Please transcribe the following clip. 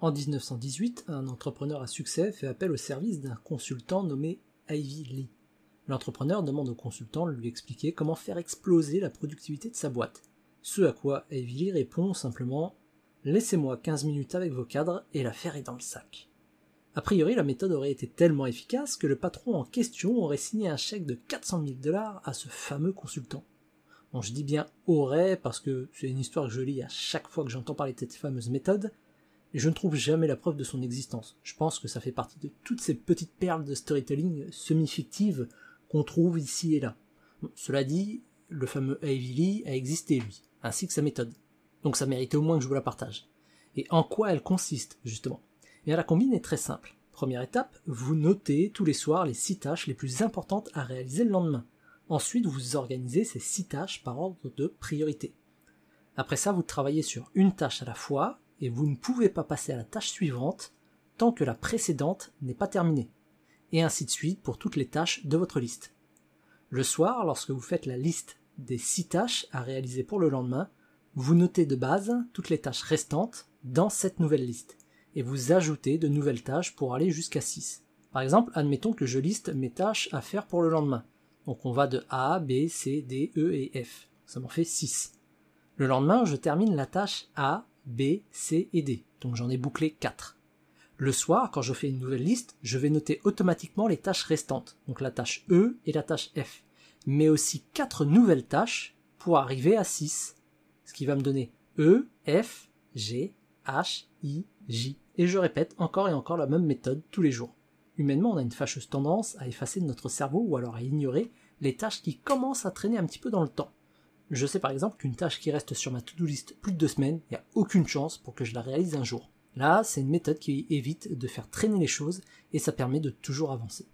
En 1918, un entrepreneur à succès fait appel au service d'un consultant nommé Ivy Lee. L'entrepreneur demande au consultant de lui expliquer comment faire exploser la productivité de sa boîte. Ce à quoi Ivy Lee répond simplement Laissez-moi 15 minutes avec vos cadres et l'affaire est dans le sac. A priori, la méthode aurait été tellement efficace que le patron en question aurait signé un chèque de 400 000 dollars à ce fameux consultant. Bon, je dis bien aurait parce que c'est une histoire que je lis à chaque fois que j'entends parler de cette fameuse méthode, je ne trouve jamais la preuve de son existence. Je pense que ça fait partie de toutes ces petites perles de storytelling semi-fictives qu'on trouve ici et là. cela dit, le fameux Lee a existé lui, ainsi que sa méthode. Donc ça méritait au moins que je vous la partage. Et en quoi elle consiste, justement? Et la combine est très simple. Première étape, vous notez tous les soirs les six tâches les plus importantes à réaliser le lendemain. Ensuite, vous organisez ces six tâches par ordre de priorité. Après ça, vous travaillez sur une tâche à la fois, et vous ne pouvez pas passer à la tâche suivante tant que la précédente n'est pas terminée. Et ainsi de suite pour toutes les tâches de votre liste. Le soir, lorsque vous faites la liste des six tâches à réaliser pour le lendemain, vous notez de base toutes les tâches restantes dans cette nouvelle liste, et vous ajoutez de nouvelles tâches pour aller jusqu'à 6. Par exemple, admettons que je liste mes tâches à faire pour le lendemain. Donc on va de A, B, C, D, E et F. Ça m'en fait 6. Le lendemain, je termine la tâche A, B, C et D. Donc j'en ai bouclé 4. Le soir, quand je fais une nouvelle liste, je vais noter automatiquement les tâches restantes, donc la tâche E et la tâche F, mais aussi 4 nouvelles tâches pour arriver à 6, ce qui va me donner E, F, G, H, I, J. Et je répète encore et encore la même méthode tous les jours. Humainement, on a une fâcheuse tendance à effacer de notre cerveau ou alors à ignorer les tâches qui commencent à traîner un petit peu dans le temps. Je sais par exemple qu'une tâche qui reste sur ma to-do list plus de deux semaines, il n'y a aucune chance pour que je la réalise un jour. Là, c'est une méthode qui évite de faire traîner les choses et ça permet de toujours avancer.